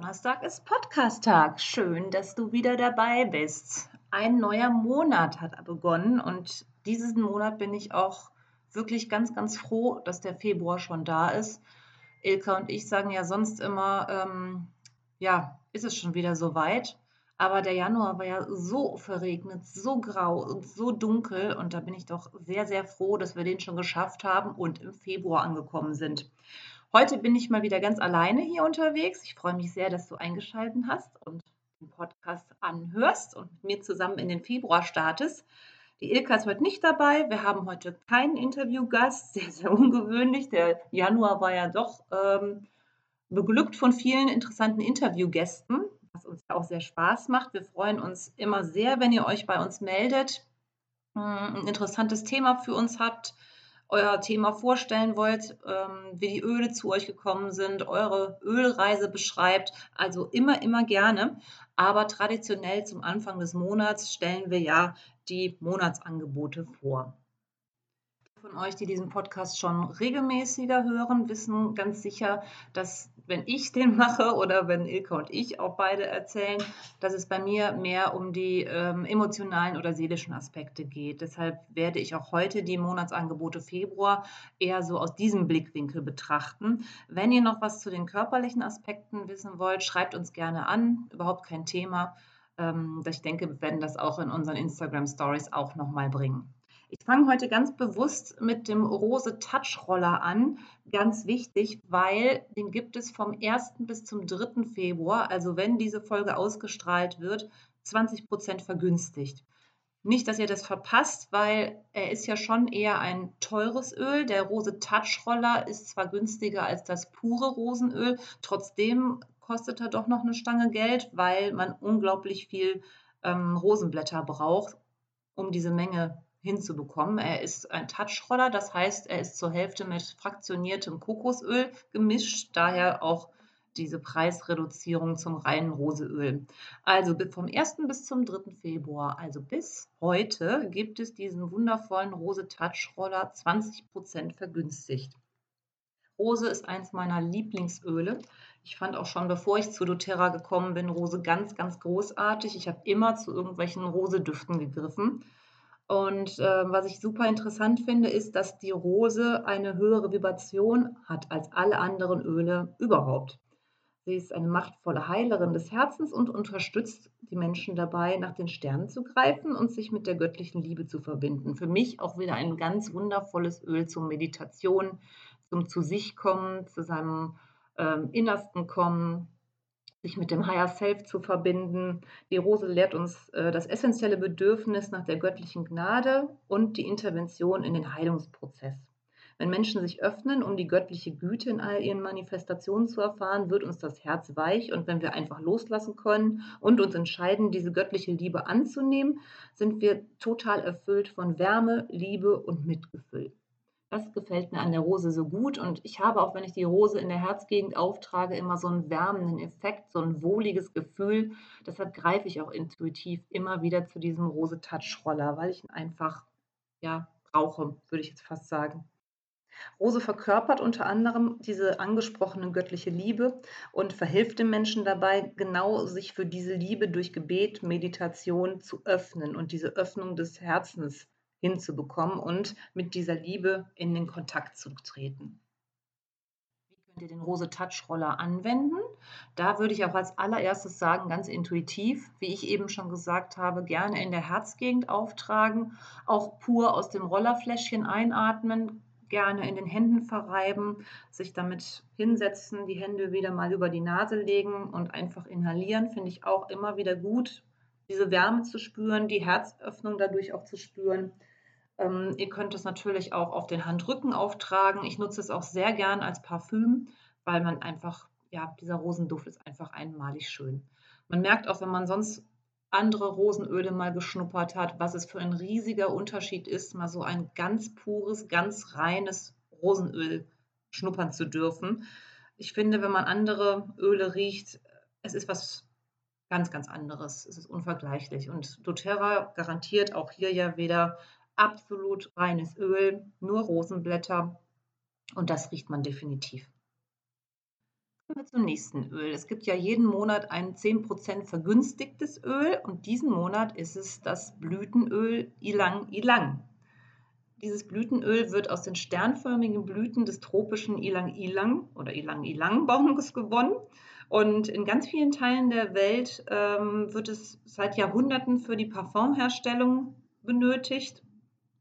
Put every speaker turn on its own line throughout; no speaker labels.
Donnerstag ist Podcast-Tag. Schön, dass du wieder dabei bist. Ein neuer Monat hat begonnen und diesen Monat bin ich auch wirklich ganz, ganz froh, dass der Februar schon da ist. Ilka und ich sagen ja sonst immer, ähm, ja, ist es schon wieder so weit. Aber der Januar war ja so verregnet, so grau und so dunkel. Und da bin ich doch sehr, sehr froh, dass wir den schon geschafft haben und im Februar angekommen sind. Heute bin ich mal wieder ganz alleine hier unterwegs. Ich freue mich sehr, dass du eingeschaltet hast und den Podcast anhörst und mit mir zusammen in den Februar startest. Die Ilka ist heute nicht dabei. Wir haben heute keinen Interviewgast. Sehr, sehr ungewöhnlich. Der Januar war ja doch ähm, beglückt von vielen interessanten Interviewgästen, was uns auch sehr Spaß macht. Wir freuen uns immer sehr, wenn ihr euch bei uns meldet, hm, ein interessantes Thema für uns habt, euer Thema vorstellen wollt, ähm, wie die Öle zu euch gekommen sind, eure Ölreise beschreibt. Also immer, immer gerne. Aber traditionell zum Anfang des Monats stellen wir ja die Monatsangebote vor von euch, die diesen Podcast schon regelmäßiger hören, wissen ganz sicher, dass wenn ich den mache oder wenn Ilka und ich auch beide erzählen, dass es bei mir mehr um die ähm, emotionalen oder seelischen Aspekte geht. Deshalb werde ich auch heute die Monatsangebote Februar eher so aus diesem Blickwinkel betrachten. Wenn ihr noch was zu den körperlichen Aspekten wissen wollt, schreibt uns gerne an. Überhaupt kein Thema. Ähm, ich denke, wir werden das auch in unseren Instagram Stories auch nochmal bringen. Ich fange heute ganz bewusst mit dem Rose Touch Roller an. Ganz wichtig, weil den gibt es vom 1. bis zum 3. Februar, also wenn diese Folge ausgestrahlt wird, 20 Prozent vergünstigt. Nicht, dass ihr das verpasst, weil er ist ja schon eher ein teures Öl. Der Rose Touch Roller ist zwar günstiger als das pure Rosenöl, trotzdem kostet er doch noch eine Stange Geld, weil man unglaublich viel ähm, Rosenblätter braucht, um diese Menge hinzubekommen. Er ist ein Touchroller, das heißt, er ist zur Hälfte mit fraktioniertem Kokosöl gemischt, daher auch diese Preisreduzierung zum reinen Roseöl. Also vom 1. bis zum 3. Februar, also bis heute, gibt es diesen wundervollen Rose Touch Roller 20% vergünstigt. Rose ist eins meiner Lieblingsöle. Ich fand auch schon, bevor ich zu doTERRA gekommen bin, Rose ganz, ganz großartig. Ich habe immer zu irgendwelchen Rosedüften gegriffen. Und äh, was ich super interessant finde, ist, dass die Rose eine höhere Vibration hat als alle anderen Öle überhaupt. Sie ist eine machtvolle Heilerin des Herzens und unterstützt die Menschen dabei, nach den Sternen zu greifen und sich mit der göttlichen Liebe zu verbinden. Für mich auch wieder ein ganz wundervolles Öl zur Meditation, zum zu sich kommen, zu seinem ähm, Innersten kommen, sich mit dem Higher Self zu verbinden. Die Rose lehrt uns äh, das essentielle Bedürfnis nach der göttlichen Gnade und die Intervention in den Heilungsprozess. Wenn Menschen sich öffnen, um die göttliche Güte in all ihren Manifestationen zu erfahren, wird uns das Herz weich und wenn wir einfach loslassen können und uns entscheiden, diese göttliche Liebe anzunehmen, sind wir total erfüllt von Wärme, Liebe und Mitgefühl. Das gefällt mir an der Rose so gut und ich habe auch, wenn ich die Rose in der Herzgegend auftrage, immer so einen wärmenden Effekt, so ein wohliges Gefühl. Deshalb greife ich auch intuitiv immer wieder zu diesem Rose Touch Roller, weil ich ihn einfach ja brauche, würde ich jetzt fast sagen. Rose verkörpert unter anderem diese angesprochene göttliche Liebe und verhilft dem Menschen dabei, genau sich für diese Liebe durch Gebet, Meditation zu öffnen und diese Öffnung des Herzens hinzubekommen und mit dieser Liebe in den Kontakt zu treten. Wie könnt ihr den Rose Touch Roller anwenden? Da würde ich auch als allererstes sagen, ganz intuitiv, wie ich eben schon gesagt habe, gerne in der Herzgegend auftragen, auch pur aus dem Rollerfläschchen einatmen, gerne in den Händen verreiben, sich damit hinsetzen, die Hände wieder mal über die Nase legen und einfach inhalieren, finde ich auch immer wieder gut, diese Wärme zu spüren, die Herzöffnung dadurch auch zu spüren. Ähm, ihr könnt es natürlich auch auf den Handrücken auftragen. Ich nutze es auch sehr gern als Parfüm, weil man einfach, ja, dieser Rosenduft ist einfach einmalig schön. Man merkt auch, wenn man sonst andere Rosenöle mal geschnuppert hat, was es für ein riesiger Unterschied ist, mal so ein ganz pures, ganz reines Rosenöl schnuppern zu dürfen. Ich finde, wenn man andere Öle riecht, es ist was ganz, ganz anderes. Es ist unvergleichlich. Und doTERRA garantiert auch hier ja wieder absolut reines Öl, nur Rosenblätter. Und das riecht man definitiv. Kommen wir zum nächsten Öl. Es gibt ja jeden Monat ein 10% vergünstigtes Öl und diesen Monat ist es das Blütenöl Ilang Ilang. Dieses Blütenöl wird aus den sternförmigen Blüten des tropischen Ilang Ilang oder Ilang Ilang Baumes gewonnen. Und in ganz vielen Teilen der Welt ähm, wird es seit Jahrhunderten für die Parfumherstellung benötigt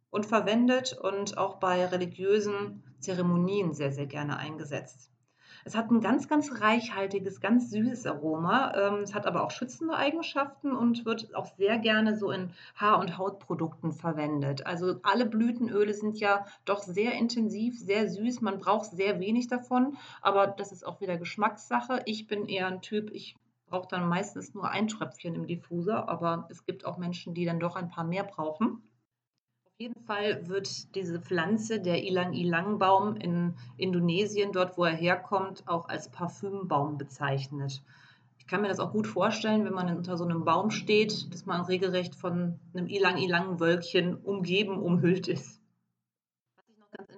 und verwendet und auch bei religiösen Zeremonien sehr, sehr gerne eingesetzt. Es hat ein ganz, ganz reichhaltiges, ganz süßes Aroma. Ähm, es hat aber auch schützende Eigenschaften und wird auch sehr gerne so in Haar- und Hautprodukten verwendet. Also alle Blütenöle sind ja doch sehr intensiv, sehr süß. Man braucht sehr wenig davon, aber das ist auch wieder Geschmackssache. Ich bin eher ein Typ, ich brauche dann meistens nur ein Tröpfchen im Diffuser, aber es gibt auch Menschen, die dann doch ein paar mehr brauchen jeden Fall wird diese Pflanze, der Ilang-Ilang-Baum in Indonesien, dort wo er herkommt, auch als Parfümbaum bezeichnet. Ich kann mir das auch gut vorstellen, wenn man unter so einem Baum steht, dass man regelrecht von einem Ilang-Ilang-Wölkchen umgeben, umhüllt ist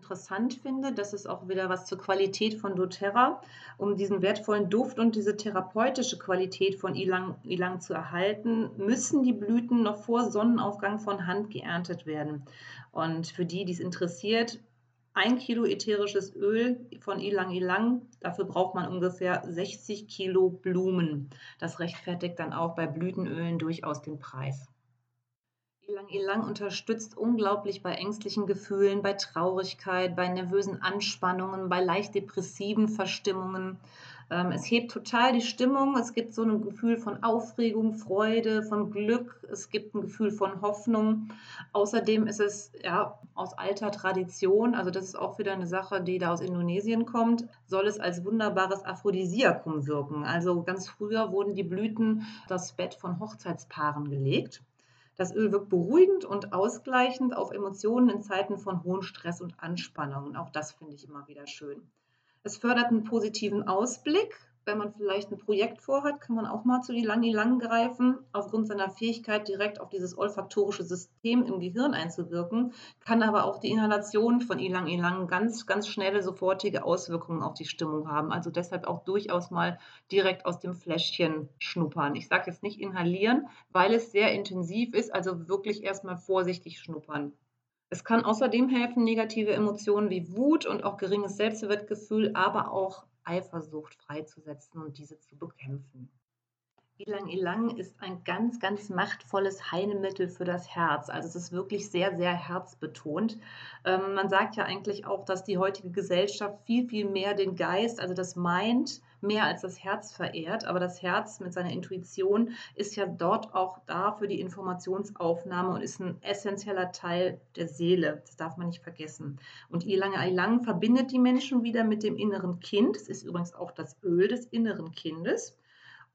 interessant finde, das ist auch wieder was zur Qualität von doTERRA, um diesen wertvollen Duft und diese therapeutische Qualität von Ilang, Ilang zu erhalten, müssen die Blüten noch vor Sonnenaufgang von Hand geerntet werden. Und für die, die es interessiert, ein Kilo ätherisches Öl von Ilang Ilang, dafür braucht man ungefähr 60 Kilo Blumen. Das rechtfertigt dann auch bei Blütenölen durchaus den Preis. Ilang Ilang unterstützt unglaublich bei ängstlichen Gefühlen, bei Traurigkeit, bei nervösen Anspannungen, bei leicht depressiven Verstimmungen. Ähm, es hebt total die Stimmung. Es gibt so ein Gefühl von Aufregung, Freude, von Glück. Es gibt ein Gefühl von Hoffnung. Außerdem ist es ja aus alter Tradition, also das ist auch wieder eine Sache, die da aus Indonesien kommt, soll es als wunderbares Aphrodisiakum wirken. Also ganz früher wurden die Blüten das Bett von Hochzeitspaaren gelegt. Das Öl wirkt beruhigend und ausgleichend auf Emotionen in Zeiten von hohem Stress und Anspannung. Und auch das finde ich immer wieder schön. Es fördert einen positiven Ausblick wenn man vielleicht ein Projekt vorhat, kann man auch mal zu Ilang Ilang greifen. Aufgrund seiner Fähigkeit, direkt auf dieses olfaktorische System im Gehirn einzuwirken, kann aber auch die Inhalation von Ilang Ilang ganz, ganz schnelle, sofortige Auswirkungen auf die Stimmung haben. Also deshalb auch durchaus mal direkt aus dem Fläschchen schnuppern. Ich sage jetzt nicht inhalieren, weil es sehr intensiv ist, also wirklich erstmal vorsichtig schnuppern. Es kann außerdem helfen, negative Emotionen wie Wut und auch geringes Selbstwertgefühl, aber auch Eifersucht freizusetzen und diese zu bekämpfen. Ilang Ilang ist ein ganz, ganz machtvolles Heilmittel für das Herz. Also es ist wirklich sehr, sehr herzbetont. Ähm, man sagt ja eigentlich auch, dass die heutige Gesellschaft viel, viel mehr den Geist, also das Mind, mehr als das Herz verehrt. Aber das Herz mit seiner Intuition ist ja dort auch da für die Informationsaufnahme und ist ein essentieller Teil der Seele. Das darf man nicht vergessen. Und Ilang Ilang verbindet die Menschen wieder mit dem inneren Kind. Es ist übrigens auch das Öl des inneren Kindes.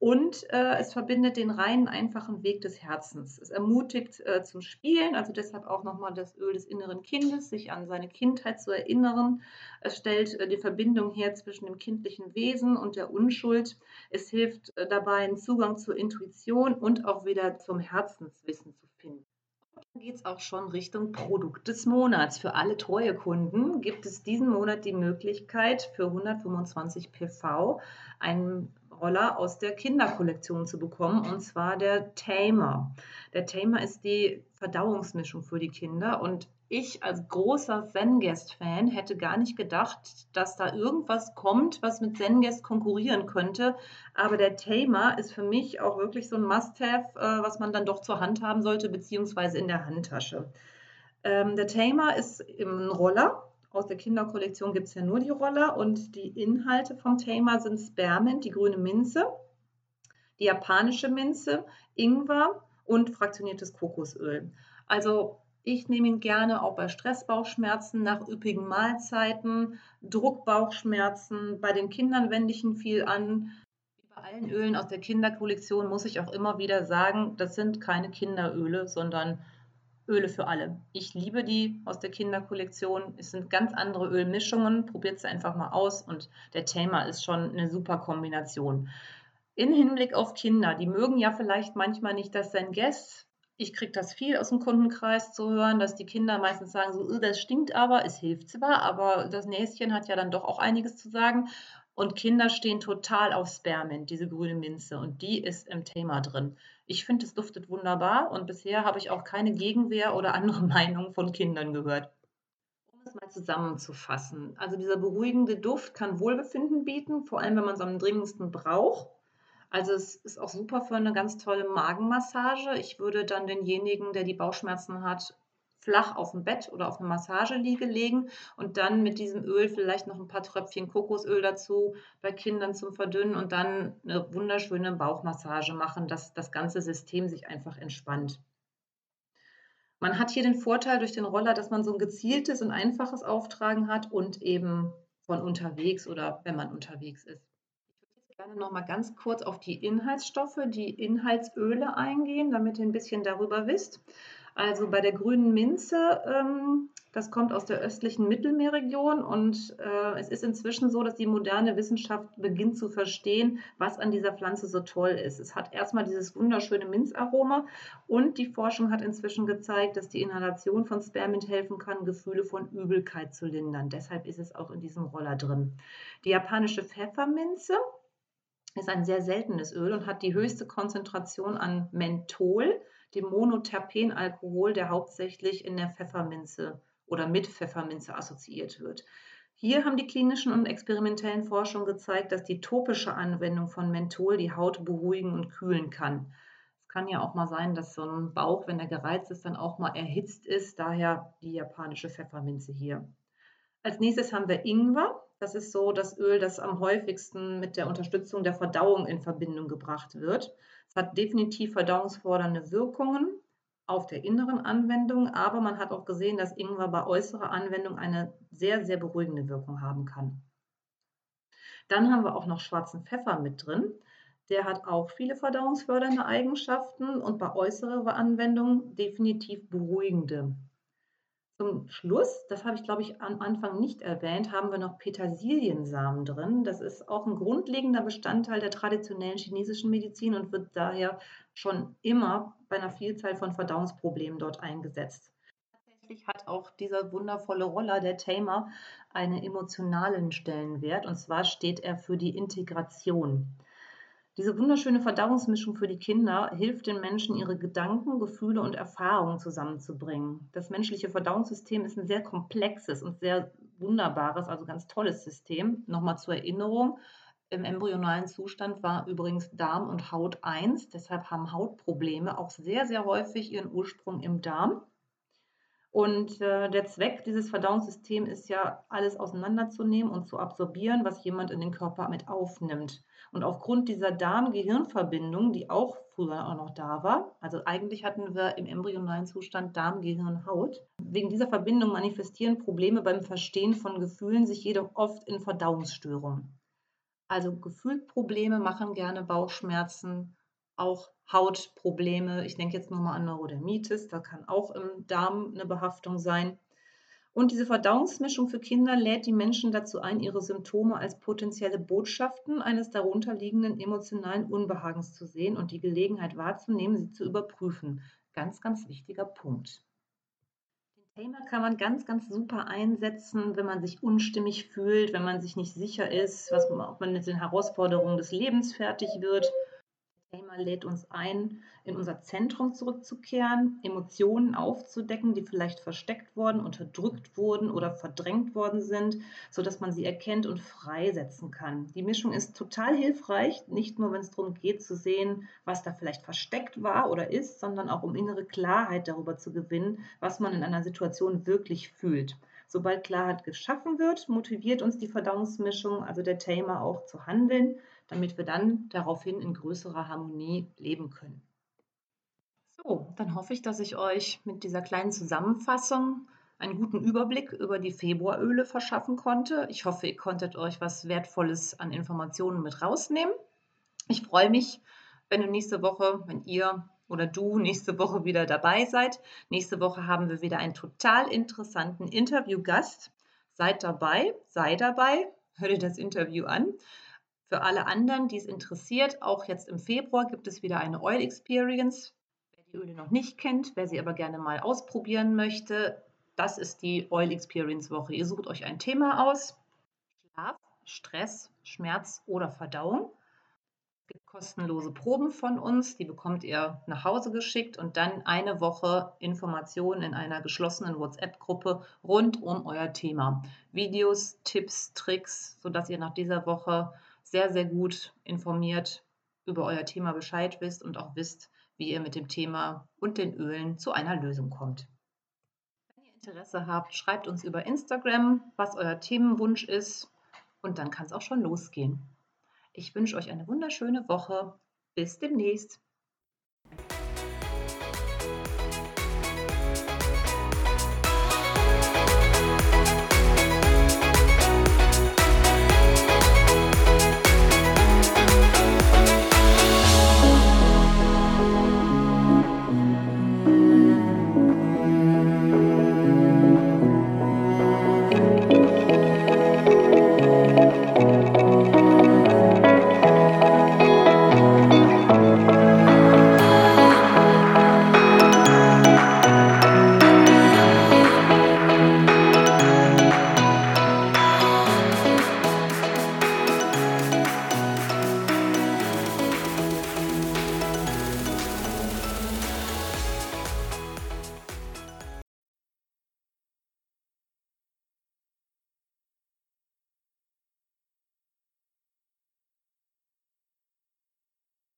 Und äh, es verbindet den reinen, einfachen Weg des Herzens. Es ermutigt äh, zum Spielen, also deshalb auch nochmal das Öl des inneren Kindes, sich an seine Kindheit zu erinnern. Es stellt äh, die Verbindung her zwischen dem kindlichen Wesen und der Unschuld. Es hilft äh, dabei, einen Zugang zur Intuition und auch wieder zum Herzenswissen zu finden. Dann geht es auch schon Richtung Produkt des Monats. Für alle treue Kunden gibt es diesen Monat die Möglichkeit, für 125 PV einen Roller aus der Kinderkollektion zu bekommen, und zwar der Tamer. Der Tamer ist die Verdauungsmischung für die Kinder und ich als großer Zengest-Fan hätte gar nicht gedacht, dass da irgendwas kommt, was mit Zengest konkurrieren könnte. Aber der Tamer ist für mich auch wirklich so ein Must-Have, äh, was man dann doch zur Hand haben sollte, beziehungsweise in der Handtasche. Ähm, der Tamer ist im Roller aus der Kinderkollektion gibt es ja nur die Roller und die Inhalte vom Thema sind Spermint, die grüne Minze, die japanische Minze, Ingwer und fraktioniertes Kokosöl. Also ich nehme ihn gerne auch bei Stressbauchschmerzen, nach üppigen Mahlzeiten, Druckbauchschmerzen. Bei den Kindern wende ich ihn viel an. Bei allen Ölen aus der Kinderkollektion muss ich auch immer wieder sagen, das sind keine Kinderöle, sondern Öle für alle. Ich liebe die aus der Kinderkollektion. Es sind ganz andere Ölmischungen. Probiert sie einfach mal aus und der Thema ist schon eine super Kombination. In Hinblick auf Kinder, die mögen ja vielleicht manchmal nicht das Guest. Ich kriege das viel aus dem Kundenkreis zu hören, dass die Kinder meistens sagen, so, das stinkt aber, es hilft zwar, aber das Näschen hat ja dann doch auch einiges zu sagen. Und Kinder stehen total auf Spearmint, diese grüne Minze. Und die ist im Thema drin. Ich finde, es duftet wunderbar und bisher habe ich auch keine Gegenwehr oder andere Meinungen von Kindern gehört. Um es mal zusammenzufassen. Also dieser beruhigende Duft kann Wohlbefinden bieten, vor allem wenn man es am dringendsten braucht. Also es ist auch super für eine ganz tolle Magenmassage. Ich würde dann denjenigen, der die Bauchschmerzen hat, flach auf dem Bett oder auf eine Massageliege legen und dann mit diesem Öl vielleicht noch ein paar Tröpfchen Kokosöl dazu bei Kindern zum Verdünnen und dann eine wunderschöne Bauchmassage machen, dass das ganze System sich einfach entspannt. Man hat hier den Vorteil durch den Roller, dass man so ein gezieltes und einfaches Auftragen hat und eben von unterwegs oder wenn man unterwegs ist. Ich würde jetzt gerne noch mal ganz kurz auf die Inhaltsstoffe, die Inhaltsöle eingehen, damit ihr ein bisschen darüber wisst. Also bei der grünen Minze, ähm, das kommt aus der östlichen Mittelmeerregion und äh, es ist inzwischen so, dass die moderne Wissenschaft beginnt zu verstehen, was an dieser Pflanze so toll ist. Es hat erstmal dieses wunderschöne Minzaroma und die Forschung hat inzwischen gezeigt, dass die Inhalation von Spearmint helfen kann, Gefühle von Übelkeit zu lindern. Deshalb ist es auch in diesem Roller drin. Die japanische Pfefferminze ist ein sehr seltenes Öl und hat die höchste Konzentration an Menthol dem Monoterpenalkohol, der hauptsächlich in der Pfefferminze oder mit Pfefferminze assoziiert wird. Hier haben die klinischen und experimentellen Forschungen gezeigt, dass die topische Anwendung von Menthol die Haut beruhigen und kühlen kann. Es kann ja auch mal sein, dass so ein Bauch, wenn er gereizt ist, dann auch mal erhitzt ist. Daher die japanische Pfefferminze hier. Als nächstes haben wir Ingwer. Das ist so das Öl, das am häufigsten mit der Unterstützung der Verdauung in Verbindung gebracht wird. Es hat definitiv verdauungsfordernde Wirkungen auf der inneren Anwendung, aber man hat auch gesehen, dass Ingwer bei äußerer Anwendung eine sehr, sehr beruhigende Wirkung haben kann. Dann haben wir auch noch schwarzen Pfeffer mit drin. Der hat auch viele verdauungsfördernde Eigenschaften und bei äußerer Anwendung definitiv beruhigende. Zum Schluss, das habe ich glaube ich am Anfang nicht erwähnt, haben wir noch Petersiliensamen drin. Das ist auch ein grundlegender Bestandteil der traditionellen chinesischen Medizin und wird daher schon immer bei einer Vielzahl von Verdauungsproblemen dort eingesetzt. Tatsächlich hat auch dieser wundervolle Roller, der Tamer, einen emotionalen Stellenwert und zwar steht er für die Integration. Diese wunderschöne Verdauungsmischung für die Kinder hilft den Menschen, ihre Gedanken, Gefühle und Erfahrungen zusammenzubringen. Das menschliche Verdauungssystem ist ein sehr komplexes und sehr wunderbares, also ganz tolles System. Nochmal zur Erinnerung. Im embryonalen Zustand war übrigens Darm und Haut eins. Deshalb haben Hautprobleme auch sehr, sehr häufig ihren Ursprung im Darm. Und äh, der Zweck dieses Verdauungssystems ist ja, alles auseinanderzunehmen und zu absorbieren, was jemand in den Körper mit aufnimmt. Und aufgrund dieser Darm-Gehirn-Verbindung, die auch früher auch noch da war, also eigentlich hatten wir im embryonalen Zustand Darm, Gehirn, Haut. Wegen dieser Verbindung manifestieren Probleme beim Verstehen von Gefühlen sich jedoch oft in Verdauungsstörungen. Also Gefühlprobleme machen gerne Bauchschmerzen, auch Hautprobleme. Ich denke jetzt nur mal an Neurodermitis, da kann auch im Darm eine Behaftung sein. Und diese Verdauungsmischung für Kinder lädt die Menschen dazu ein, ihre Symptome als potenzielle Botschaften eines darunterliegenden emotionalen Unbehagens zu sehen und die Gelegenheit wahrzunehmen, sie zu überprüfen. Ganz, ganz wichtiger Punkt. Den Thema kann man ganz, ganz super einsetzen, wenn man sich unstimmig fühlt, wenn man sich nicht sicher ist, was ob man mit den Herausforderungen des Lebens fertig wird Thema lädt uns ein, in unser Zentrum zurückzukehren, Emotionen aufzudecken, die vielleicht versteckt worden, unterdrückt wurden oder verdrängt worden sind, sodass man sie erkennt und freisetzen kann. Die Mischung ist total hilfreich, nicht nur wenn es darum geht zu sehen, was da vielleicht versteckt war oder ist, sondern auch um innere Klarheit darüber zu gewinnen, was man in einer Situation wirklich fühlt. Sobald Klarheit geschaffen wird, motiviert uns die Verdauungsmischung, also der Tamer, auch zu handeln damit wir dann daraufhin in größerer Harmonie leben können. So, dann hoffe ich, dass ich euch mit dieser kleinen Zusammenfassung einen guten Überblick über die Februaröle verschaffen konnte. Ich hoffe, ihr konntet euch was Wertvolles an Informationen mit rausnehmen. Ich freue mich, wenn du nächste Woche, wenn ihr oder du nächste Woche wieder dabei seid. Nächste Woche haben wir wieder einen total interessanten Interviewgast. Seid dabei, sei dabei, hör dir das Interview an. Für alle anderen, die es interessiert, auch jetzt im Februar gibt es wieder eine Oil Experience. Wer die Öle noch nicht kennt, wer sie aber gerne mal ausprobieren möchte, das ist die Oil Experience Woche. Ihr sucht euch ein Thema aus. Schlaf, Stress, Schmerz oder Verdauung. Es gibt kostenlose Proben von uns, die bekommt ihr nach Hause geschickt und dann eine Woche Informationen in einer geschlossenen WhatsApp-Gruppe rund um euer Thema. Videos, Tipps, Tricks, sodass ihr nach dieser Woche sehr, sehr gut informiert über euer Thema Bescheid wisst und auch wisst, wie ihr mit dem Thema und den Ölen zu einer Lösung kommt. Wenn ihr Interesse habt, schreibt uns über Instagram, was euer Themenwunsch ist und dann kann es auch schon losgehen. Ich wünsche euch eine wunderschöne Woche. Bis demnächst.